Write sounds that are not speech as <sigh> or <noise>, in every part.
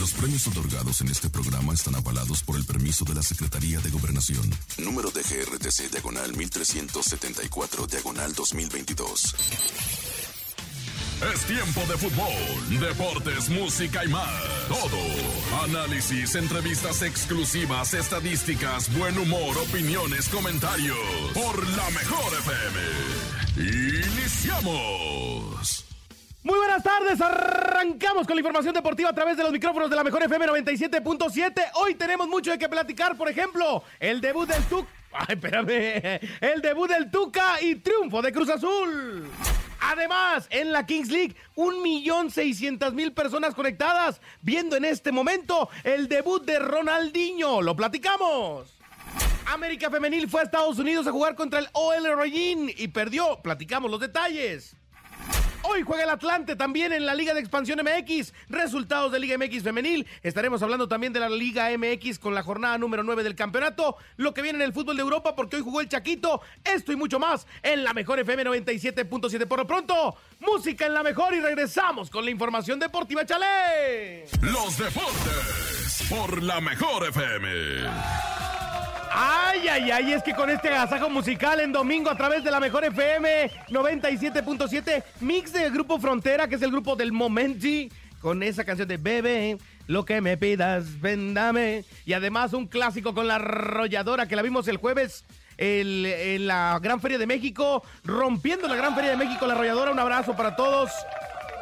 Los premios otorgados en este programa están avalados por el permiso de la Secretaría de Gobernación. Número de GRTC Diagonal 1374 Diagonal 2022. Es tiempo de fútbol, deportes, música y más. Todo. Análisis, entrevistas exclusivas, estadísticas, buen humor, opiniones, comentarios. Por la mejor FM. Iniciamos. Muy buenas tardes, arrancamos con la información deportiva a través de los micrófonos de la mejor FM 97.7. Hoy tenemos mucho de qué platicar, por ejemplo, el debut del Tuca. <laughs> Ay, espérame. El debut del Tuca y triunfo de Cruz Azul. Además, en la Kings League, un millón seiscientas mil personas conectadas viendo en este momento el debut de Ronaldinho. Lo platicamos. América Femenil fue a Estados Unidos a jugar contra el OL Reggin y perdió. Platicamos los detalles. Hoy juega el Atlante también en la Liga de Expansión MX. Resultados de Liga MX femenil. Estaremos hablando también de la Liga MX con la jornada número 9 del campeonato. Lo que viene en el fútbol de Europa porque hoy jugó el Chaquito. Esto y mucho más en la mejor FM 97.7. Por lo pronto, música en la mejor y regresamos con la información deportiva. ¡Chale! Los deportes por la mejor FM. Ay, ay, ay, es que con este agasajo musical en domingo a través de la mejor FM 97.7, mix de Grupo Frontera, que es el grupo del Momenti, con esa canción de Bebe, lo que me pidas, vendame. Y además un clásico con la arrolladora que la vimos el jueves en la Gran Feria de México, rompiendo la Gran Feria de México, la arrolladora. Un abrazo para todos.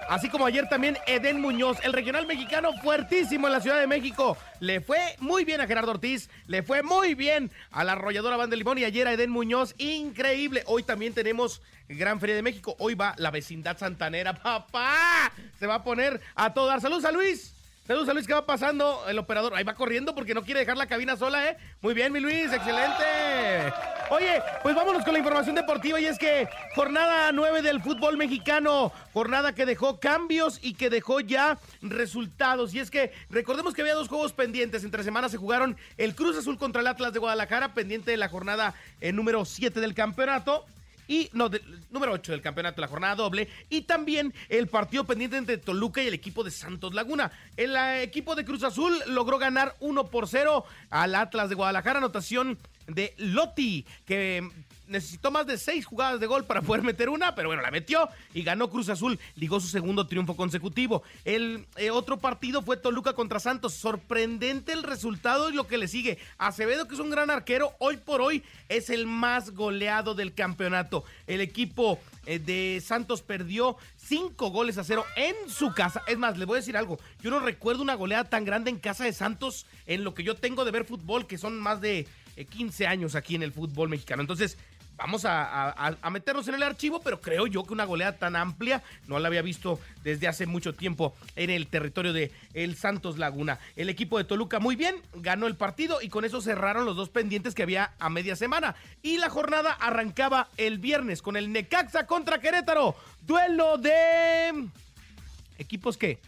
Así como ayer también Eden Muñoz, el regional mexicano fuertísimo en la Ciudad de México. Le fue muy bien a Gerardo Ortiz, le fue muy bien a la arrolladora Banda de Limón y ayer a Eden Muñoz. Increíble. Hoy también tenemos Gran Feria de México. Hoy va la vecindad santanera. <laughs> ¡Papá! Se va a poner a todo dar. ¡Saludos a Luis! Saludos a Luis, ¿qué va pasando? El operador ahí va corriendo porque no quiere dejar la cabina sola, ¿eh? Muy bien, mi Luis, excelente. Oye, pues vámonos con la información deportiva y es que jornada 9 del fútbol mexicano, jornada que dejó cambios y que dejó ya resultados. Y es que recordemos que había dos juegos pendientes. Entre semanas se jugaron el Cruz Azul contra el Atlas de Guadalajara, pendiente de la jornada eh, número 7 del campeonato y no, número 8 del campeonato, la jornada doble, y también el partido pendiente entre Toluca y el equipo de Santos Laguna. El eh, equipo de Cruz Azul logró ganar 1 por 0 al Atlas de Guadalajara, anotación de Lotti, que necesitó más de seis jugadas de gol para poder meter una, pero bueno, la metió y ganó Cruz Azul, ligó su segundo triunfo consecutivo. El eh, otro partido fue Toluca contra Santos, sorprendente el resultado y lo que le sigue. Acevedo, que es un gran arquero, hoy por hoy es el más goleado del campeonato. El equipo eh, de Santos perdió cinco goles a cero en su casa. Es más, le voy a decir algo. Yo no recuerdo una goleada tan grande en casa de Santos en lo que yo tengo de ver fútbol, que son más de eh, 15 años aquí en el fútbol mexicano. Entonces, vamos a, a- meternos en el archivo, pero creo yo que una goleada tan amplia no la había visto desde hace mucho tiempo en el territorio de el Santos Laguna. El equipo de Toluca muy bien, ganó el partido y con eso cerraron los dos pendientes que había a media semana. Y la jornada arrancaba el viernes con el Necaxa contra Querétaro. Duelo de equipos que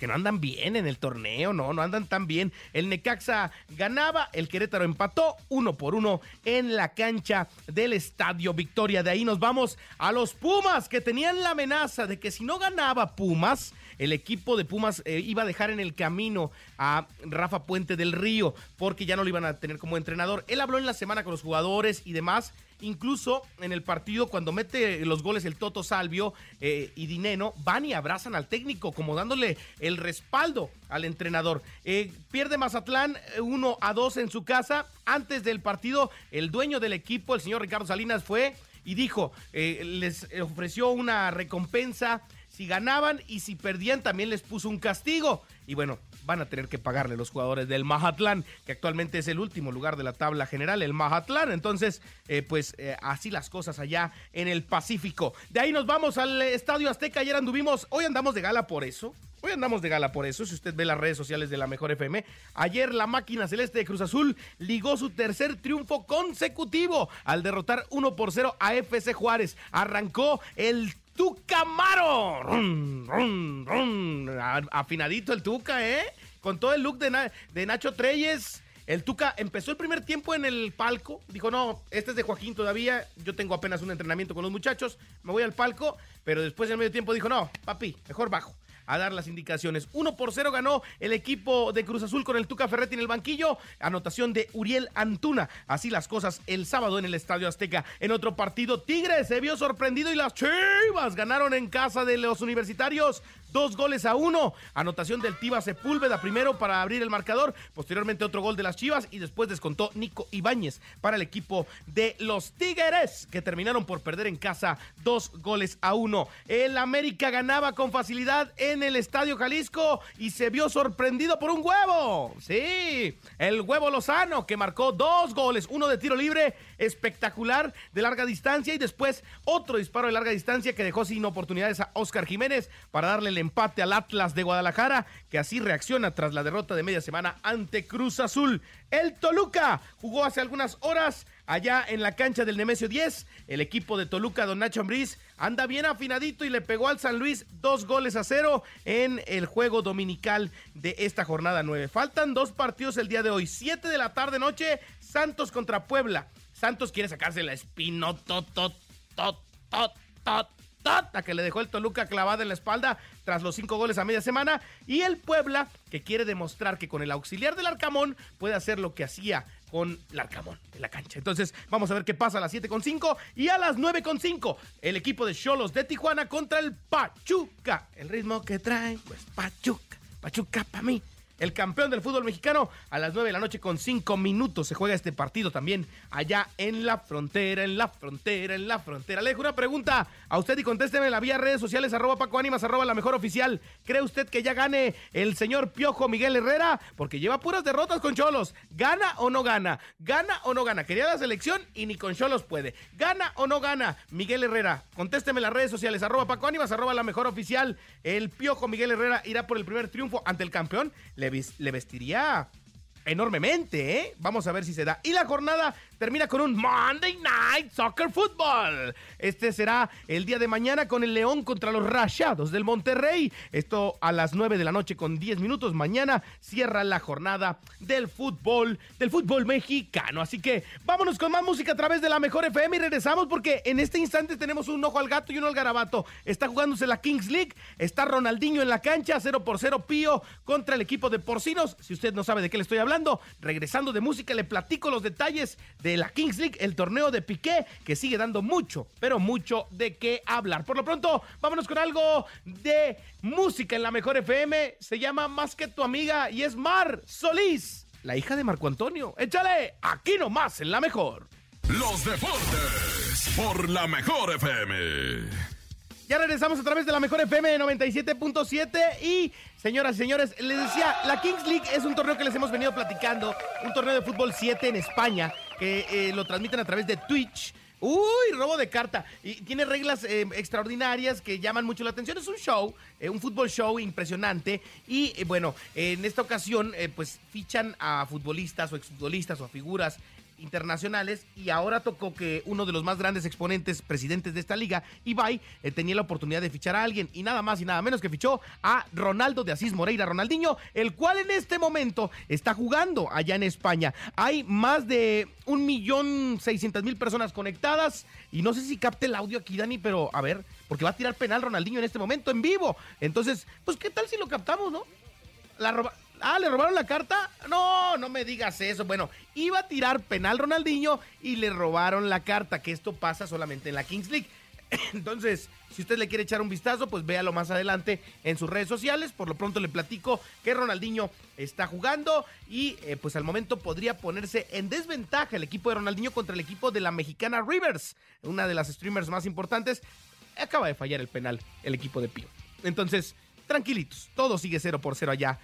que no andan bien en el torneo, no, no andan tan bien. El Necaxa ganaba, el Querétaro empató uno por uno en la cancha del Estadio Victoria. De ahí nos vamos a los Pumas, que tenían la amenaza de que si no ganaba Pumas, el equipo de Pumas eh, iba a dejar en el camino a Rafa Puente del Río, porque ya no lo iban a tener como entrenador. Él habló en la semana con los jugadores y demás. Incluso en el partido, cuando mete los goles el Toto Salvio eh, y Dineno, van y abrazan al técnico, como dándole el respaldo al entrenador. Eh, pierde Mazatlán 1 a 2 en su casa. Antes del partido, el dueño del equipo, el señor Ricardo Salinas, fue y dijo, eh, les ofreció una recompensa si ganaban y si perdían también les puso un castigo. Y bueno, van a tener que pagarle los jugadores del Mazatlán, que actualmente es el último lugar de la tabla general, el Mazatlán. Entonces, eh, pues eh, así las cosas allá en el Pacífico. De ahí nos vamos al Estadio Azteca. Ayer anduvimos, hoy andamos de gala por eso. Hoy andamos de gala por eso, si usted ve las redes sociales de la Mejor FM. Ayer la máquina celeste de Cruz Azul ligó su tercer triunfo consecutivo al derrotar 1 por 0 a FC Juárez. Arrancó el Tucamaro. Afinadito el Tuca, ¿eh? Con todo el look de, Na- de Nacho Treyes. El Tuca empezó el primer tiempo en el palco. Dijo, no, este es de Joaquín todavía. Yo tengo apenas un entrenamiento con los muchachos. Me voy al palco. Pero después en medio tiempo dijo, no, papi, mejor bajo. a dar las indicaciones. 1 por 0 ganó el equipo de Cruz Azul con el Tuca Ferretti en el banquillo. Anotación de Uriel Antuna. Así las cosas el sábado en el Estadio Azteca. En otro partido, Tigres se vio sorprendido y las Chivas ganaron en casa de los universitarios dos goles a uno. Anotación del Tiva Sepúlveda primero para abrir el marcador, posteriormente otro gol de las Chivas y después descontó Nico Ibáñez para el equipo de los Tigres, que terminaron por perder en casa dos goles a uno. El América ganaba con facilidad en el Estadio Jalisco y se vio sorprendido por un huevo. Sí, el huevo Lozano que marcó dos goles, uno de tiro libre espectacular de larga distancia y después otro disparo de larga distancia que dejó sin oportunidades a Oscar Jiménez para darle el empate al Atlas de Guadalajara, que así reacciona tras la derrota de media semana ante Cruz Azul. El Toluca jugó hace algunas horas allá en la cancha del Nemesio 10. El equipo de Toluca, don Nacho Ambriz, anda bien afinadito y le pegó al San Luis dos goles a cero en el juego dominical de esta jornada 9. Faltan dos partidos el día de hoy. 7 de la tarde noche, Santos contra Puebla. Santos quiere sacarse la espinota que le dejó el Toluca clavada en la espalda tras los cinco goles a media semana. Y el Puebla, que quiere demostrar que con el auxiliar del Arcamón puede hacer lo que hacía con el Arcamón en la cancha. Entonces, vamos a ver qué pasa a las 7.5 y a las 9.5. El equipo de Cholos de Tijuana contra el Pachuca. El ritmo que trae, pues Pachuca. Pachuca para mí el campeón del fútbol mexicano. A las 9 de la noche con 5 minutos se juega este partido también allá en la frontera, en la frontera, en la frontera. Le dejo una pregunta a usted y contésteme en la vía redes sociales, arroba Paco Ánimas, arroba la mejor oficial. ¿Cree usted que ya gane el señor Piojo Miguel Herrera? Porque lleva puras derrotas con Cholos. ¿Gana o no gana? ¿Gana o no gana? Quería la selección y ni con Cholos puede. ¿Gana o no gana Miguel Herrera? Contésteme en las redes sociales, arroba Paco Ánimas, arroba la mejor oficial. El Piojo Miguel Herrera irá por el primer triunfo ante el campeón. Le le, vestiría enormemente, ¿eh? Vamos a ver si se da. Y la jornada termina con un Monday Night Soccer Football. Este será el día de mañana con el León contra los Rayados del Monterrey. Esto a las 9 de la noche con 10 minutos. Mañana cierra la jornada del fútbol, del fútbol mexicano. Así que vámonos con más música a través de la mejor FM y regresamos porque en este instante tenemos un ojo al gato y uno al garabato. Está jugándose la Kings League. Está Ronaldinho en la cancha, 0 por 0 Pío contra el equipo de Porcinos. Si usted no sabe de qué le estoy hablando, regresando de música le platico los detalles de la Kings League, el torneo de Piqué, que sigue dando mucho, pero mucho de qué hablar. Por lo pronto, vámonos con algo de música en la mejor FM. Se llama Más que tu amiga y es Mar Solís, la hija de Marco Antonio. Échale, aquí nomás en la mejor. Los deportes por la mejor FM. Ya regresamos a través de la mejor FM 97.7 y señoras y señores, les decía, la Kings League es un torneo que les hemos venido platicando, un torneo de fútbol 7 en España, que eh, lo transmiten a través de Twitch. Uy, robo de carta. Y tiene reglas eh, extraordinarias que llaman mucho la atención. Es un show, eh, un fútbol show impresionante. Y bueno, en esta ocasión, pues fichan a futbolistas o exfutbolistas o a figuras internacionales y ahora tocó que uno de los más grandes exponentes, presidentes de esta liga, Ibai, eh, tenía la oportunidad de fichar a alguien y nada más y nada menos que fichó a Ronaldo de Asís Moreira Ronaldinho, el cual en este momento está jugando allá en España. Hay más de un millón seiscientas mil personas conectadas y no sé si capte el audio aquí, Dani, pero a ver, porque va a tirar penal Ronaldinho en este momento en vivo. Entonces, pues qué tal si lo captamos, ¿no? La roba Ah, ¿le robaron la carta? No, no me digas eso. Bueno, iba a tirar penal Ronaldinho y le robaron la carta, que esto pasa solamente en la Kings League. <coughs> Entonces, si usted le quiere echar un vistazo, pues véalo más adelante en sus redes sociales. Por lo pronto le platico que Ronaldinho está jugando y eh, pues al momento podría ponerse en desventaja el equipo de Ronaldinho contra el equipo de la mexicana Rivers, una de las streamers más importantes. Acaba de fallar el penal el equipo de Pío. Entonces, tranquilitos, todo sigue 0 por 0 allá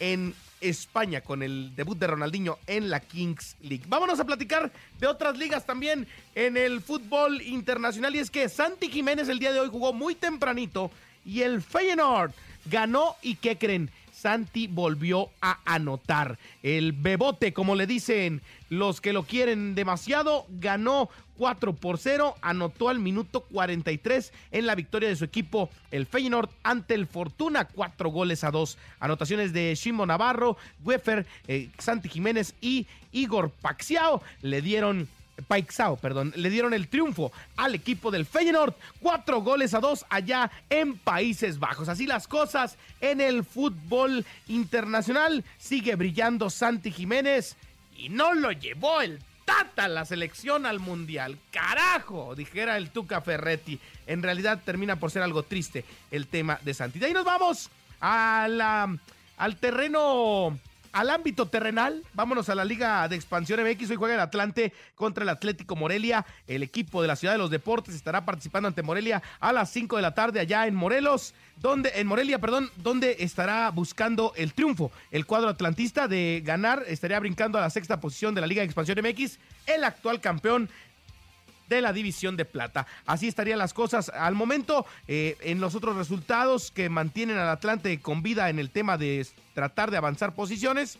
en España con el debut de Ronaldinho en la Kings League. Vámonos a platicar de otras ligas también en el fútbol internacional y es que Santi Jiménez el día de hoy jugó muy tempranito y el Feyenoord ganó y ¿qué creen? Santi volvió a anotar. El bebote, como le dicen los que lo quieren demasiado, ganó 4 por 0, anotó al minuto 43 en la victoria de su equipo, el Feyenoord, ante el Fortuna, 4 goles a 2. Anotaciones de Shimbo Navarro, Weffer, eh, Santi Jiménez y Igor Paxiao le dieron Paixao, perdón, le dieron el triunfo al equipo del Feyenoord, cuatro goles a dos allá en Países Bajos. Así las cosas en el fútbol internacional. Sigue brillando Santi Jiménez y no lo llevó el Tata la selección al mundial. Carajo, dijera el Tuca Ferretti. En realidad termina por ser algo triste el tema de Santi. De ahí nos vamos al terreno al ámbito terrenal, vámonos a la Liga de Expansión MX. Hoy juega el Atlante contra el Atlético Morelia. El equipo de la Ciudad de los Deportes estará participando ante Morelia a las 5 de la tarde allá en Morelos, donde en Morelia, perdón, donde estará buscando el triunfo. El cuadro atlantista de ganar estaría brincando a la sexta posición de la Liga de Expansión MX, el actual campeón de la división de plata. Así estarían las cosas al momento. Eh, en los otros resultados que mantienen al Atlante con vida en el tema de tratar de avanzar posiciones.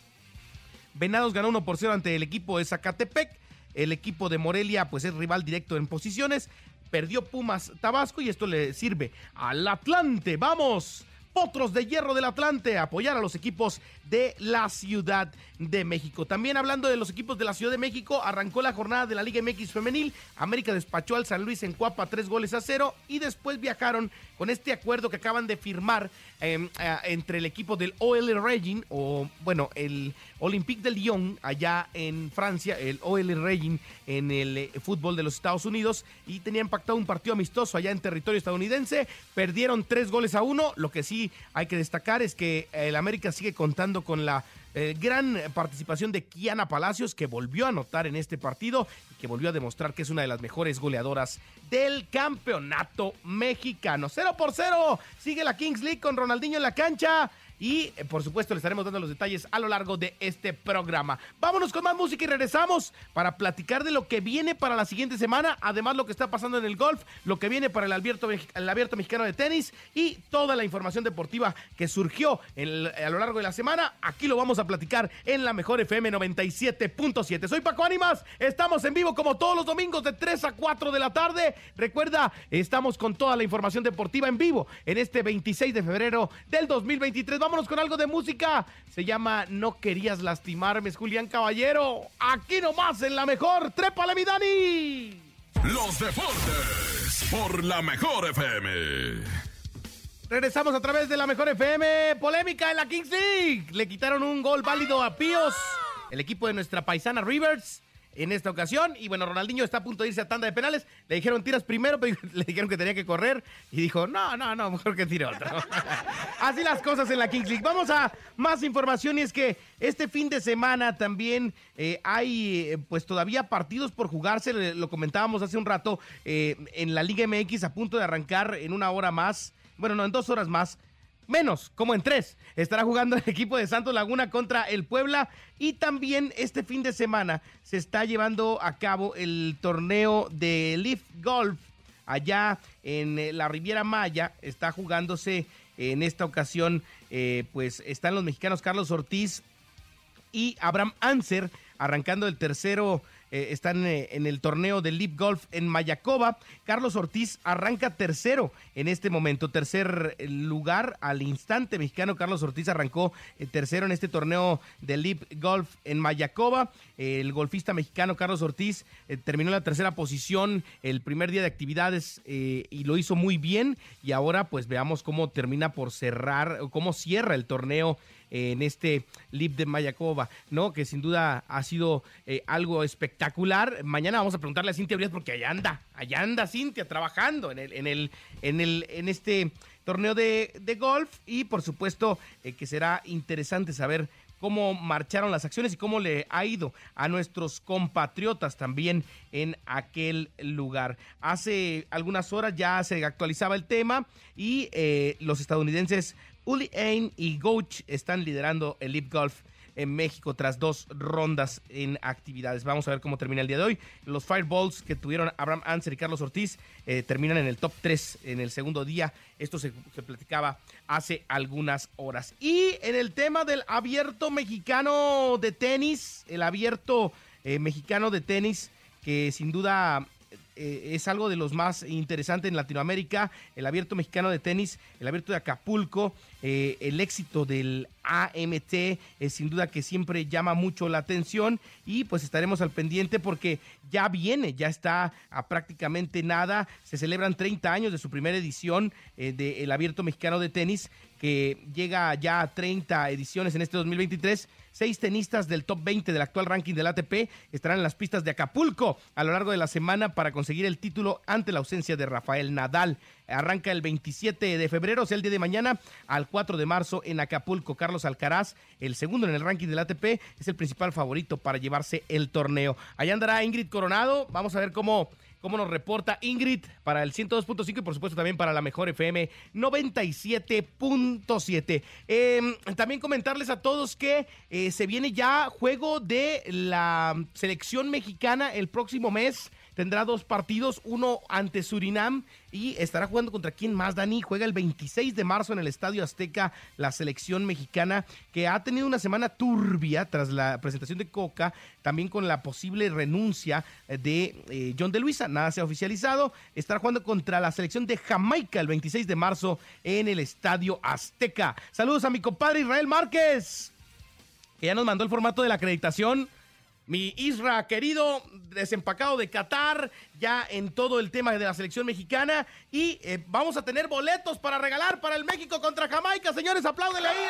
Venados ganó 1 por 0 ante el equipo de Zacatepec. El equipo de Morelia pues es rival directo en posiciones. Perdió Pumas Tabasco y esto le sirve al Atlante. Vamos Potros de Hierro del Atlante, apoyar a los equipos de la Ciudad de México. También hablando de los equipos de la Ciudad de México, arrancó la jornada de la Liga MX Femenil. América despachó al San Luis en Cuapa tres goles a cero y después viajaron con este acuerdo que acaban de firmar em, entre el equipo del OL Regin, o bueno, el Olympique de Lyon allá en Francia, el OL Regin en el eh, fútbol de los Estados Unidos y tenían pactado un partido amistoso allá en territorio estadounidense. Perdieron tres goles a uno. Lo que sí hay que destacar es que el América sigue contando con la eh, gran participación de Kiana Palacios, que volvió a anotar en este partido y que volvió a demostrar que es una de las mejores goleadoras del campeonato mexicano. 0 por 0. Sigue la Kings League con Ronaldinho en la cancha. Y eh, por supuesto le estaremos dando los detalles a lo largo de este programa. Vámonos con más música y regresamos para platicar de lo que viene para la siguiente semana, además lo que está pasando en el golf, lo que viene para el abierto, el abierto mexicano de tenis y toda la información deportiva que surgió a lo largo de la semana. Aquí lo vamos a platicar en la mejor FM 97.7. Soy Paco Ánimas, estamos en vivo como todos los domingos de 3 a 4 de la tarde. Recuerda, estamos con toda la información deportiva en vivo en este 26 de febrero del 2023. Vamos vámonos con algo de música. Se llama No querías lastimarme, es Julián Caballero. Aquí nomás en la mejor. Trépale, mi Dani. Los deportes por la mejor FM. Regresamos a través de la mejor FM. Polémica en la Kings League. Le quitaron un gol válido a Píos. El equipo de nuestra paisana Rivers en esta ocasión. Y bueno, Ronaldinho está a punto de irse a tanda de penales. Le dijeron tiras primero, <laughs> pero le dijeron que tenía que correr. Y dijo, no, no, no, mejor que tire otro. <laughs> Así las cosas en la Kings. Vamos a más información y es que este fin de semana también eh, hay eh, pues todavía partidos por jugarse. Lo comentábamos hace un rato eh, en la Liga MX a punto de arrancar en una hora más. Bueno, no, en dos horas más menos, como en tres. Estará jugando el equipo de Santos Laguna contra el Puebla y también este fin de semana se está llevando a cabo el torneo de Leaf Golf allá en eh, la Riviera Maya. Está jugándose en esta ocasión, eh, pues están los mexicanos Carlos Ortiz y Abraham Anser arrancando el tercero eh, están eh, en el torneo de Leap Golf en Mayacoba. Carlos Ortiz arranca tercero en este momento, tercer lugar al instante mexicano. Carlos Ortiz arrancó eh, tercero en este torneo de Leap Golf en Mayacoba. el golfista mexicano Carlos Ortiz terminó en la tercera posición el primer día de actividades y lo hizo muy bien. Y ahora pues veamos cómo termina por cerrar, cómo cierra el torneo en este Lip de Mayacoba, ¿no? Que sin duda ha sido eh, algo espectacular. Mañana vamos a preguntarle a Cintia Urias porque allá anda, allá anda Cintia trabajando en el, en el, en el, en este torneo de, golf y por supuesto eh, que será interesante saber cómo marcharon las acciones y cómo le ha ido a nuestros compatriotas también en aquel lugar. Hace algunas horas ya se actualizaba el tema y eh, los estadounidenses Uli Ain y Goach están liderando el Leap Golf en México tras dos rondas en actividades. Vamos a ver cómo termina el día de hoy. Los Fireballs que tuvieron Abraham Anser y Carlos Ortiz eh, terminan en el top 3 en el segundo día. Esto se, platicaba hace algunas horas. Y en el tema del abierto mexicano de tenis, el abierto eh, mexicano de tenis que sin duda eh, es algo de los más interesantes en Latinoamérica, el abierto mexicano de tenis, el abierto de Acapulco, eh, el éxito del AMT, es sin duda que siempre llama mucho la atención y pues estaremos al pendiente porque ya viene, ya está a prácticamente nada, se celebran 30 años de su primera edición eh, del abierto mexicano de tenis que llega ya a 30 ediciones en este 2023 Seis tenistas del top 20 del actual ranking del ATP estarán en las pistas de Acapulco a lo largo de la semana para conseguir el título ante la ausencia de Rafael Nadal. Arranca el 27 de febrero, o sea, el día de mañana, al 4 de marzo en Acapulco. Carlos Alcaraz, el segundo en el ranking del ATP, es el principal favorito para llevarse el torneo. Allá andará Ingrid Coronado. Vamos a ver cómo cómo nos reporta Ingrid para el 102.5 y por supuesto también para la mejor FM 97.7. Em, también comentarles a todos que eh, se viene ya juego de la selección mexicana el próximo mes tendrá dos partidos, uno ante Surinam y estará jugando contra quién más, Dani. Juega el 26 de marzo en el Estadio Azteca la selección mexicana que ha tenido una semana turbia tras la presentación de Coca, también con la posible renuncia de eh, John de Luisa. Nada se ha oficializado. Estará jugando contra la selección de Jamaica el 26 de marzo en el Estadio Azteca. Saludos a mi compadre Israel Márquez, que ya nos mandó el formato de la acreditación mi Isra querido, desempacado de Qatar, ya en todo el tema de la selección mexicana. Y eh, vamos a tener boletos para regalar para el México contra Jamaica. Señores, apláudele ahí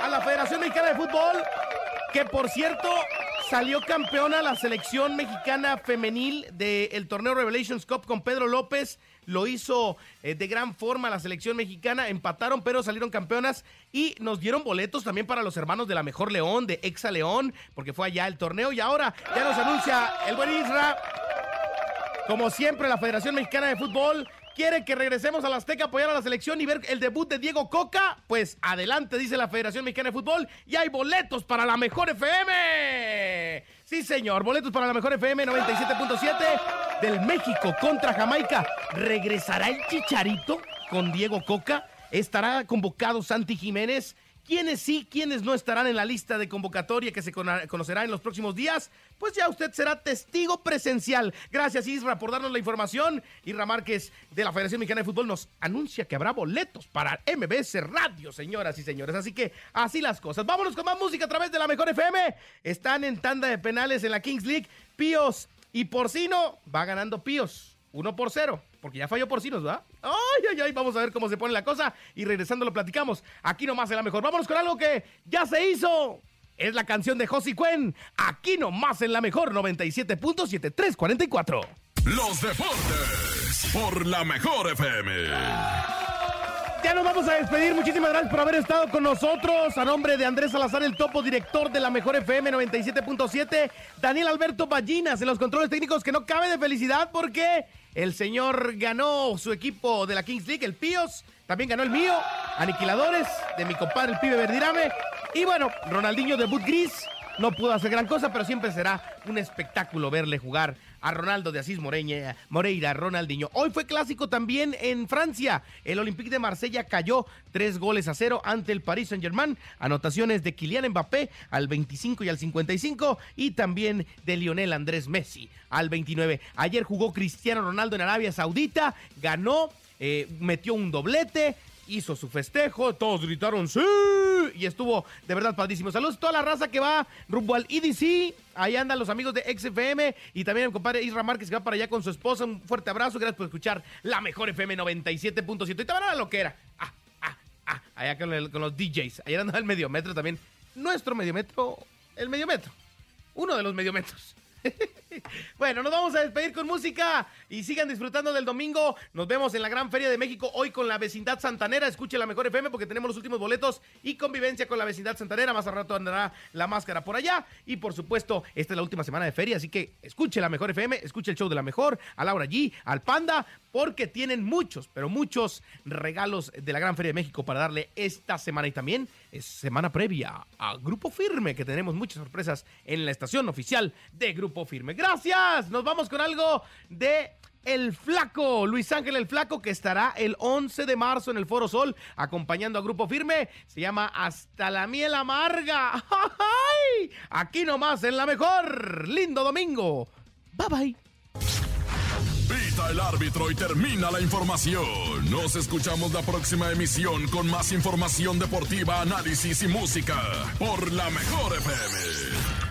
a la Federación Mexicana de Fútbol, que por cierto salió campeona la selección mexicana femenil del torneo Revelations Cup con Pedro López lo hizo eh, de gran forma la selección mexicana, empataron pero salieron campeonas y nos dieron boletos también para los hermanos de la Mejor León, de Exa León, porque fue allá el torneo. Y ahora ya nos anuncia el buen Isra. Como siempre, la Federación Mexicana de Fútbol quiere que regresemos a la Azteca a apoyar a la selección y ver el debut de Diego Coca, pues adelante, dice la Federación Mexicana de Fútbol, y hay boletos para la mejor FM. Sí, señor, boletos para la mejor FM 97.7 del México contra Jamaica. ¿Regresará el Chicharito con Diego Coca? ¿Estará convocado Santi Jiménez? quiénes sí, quiénes no estarán en la lista de convocatoria que se conocerá en los próximos días, pues ya usted será testigo presencial. Gracias Isra por darnos la información. Isra Márquez de la Federación Mexicana de Fútbol nos anuncia que habrá boletos para MBS Radio, señoras y señores. Así que así las cosas. Vámonos con más música a través de la Mejor FM. Están en tanda de penales en la Kings League. Píos y Porcino va ganando Píos. Uno por cero, porque ya falló Porcinos, ¿verdad? Ay, ay, ay, vamos a ver cómo se pone la cosa y regresando lo platicamos. Aquí nomás en la mejor. Vámonos con algo que ya se hizo. Es la canción de Josie Cuen. Aquí nomás en la mejor 97.7344. Los deportes por la mejor FM. Ya nos vamos a despedir. Muchísimas gracias por haber estado con nosotros. A nombre de Andrés Salazar, el topo director de la Mejor FM 97.7. Daniel Alberto Ballinas en los controles técnicos, que no cabe de felicidad porque el señor ganó su equipo de la Kings League, el Píos. También ganó el mío, Aniquiladores, de mi compadre el pibe Verdirame. Y bueno, Ronaldinho de Boot Gris. No pudo hacer gran cosa, pero siempre será un espectáculo verle jugar a Ronaldo de Asís Moreña, Moreira, Ronaldinho. Hoy fue clásico también en Francia. El Olympique de Marsella cayó tres goles a cero ante el Paris Saint-Germain. Anotaciones de Kylian Mbappé al 25 y al 55 y también de Lionel Andrés Messi al 29. Ayer jugó Cristiano Ronaldo en Arabia Saudita, ganó, eh, metió un doblete hizo su festejo, todos gritaron ¡Sí! Y estuvo de verdad padrísimo. Saludos a toda la raza que va rumbo al EDC. Ahí andan los amigos de XFM y también el compadre Isra Márquez que va para allá con su esposa. Un fuerte abrazo, gracias por escuchar la mejor FM 97.7. Y te van a la loquera. Ah, ah, ah, allá con, los DJs. Allá anda el mediometro también. Nuestro mediometro, el mediometro. Uno de los mediometros. <laughs> <laughs> bueno, nos vamos a despedir con música y sigan disfrutando del domingo. Nos vemos en la Gran Feria de México hoy con la vecindad santanera. Escuche la mejor FM porque tenemos los últimos boletos y convivencia con la vecindad santanera. Más a rato andará la máscara por allá. Y por supuesto, esta es la última semana de feria, así que escuche la mejor FM, escuche el show de la mejor, a Laura G, al Panda, porque tienen muchos, pero muchos regalos de la Gran Feria de México para darle esta semana y también es semana previa a Grupo Firme, que tenemos muchas sorpresas en la estación oficial de Grupo Firme. Nos vamos con algo de el Flaco, Luis Ángel el Flaco, que estará el 11 de marzo en el Foro Sol acompañando a Grupo Firme. Se llama Hasta la Miel Amarga. Aquí nomás en la mejor. Lindo domingo. Bye bye. Pita el árbitro y termina la información. Nos escuchamos la próxima emisión con más información deportiva, análisis y música por la mejor FM.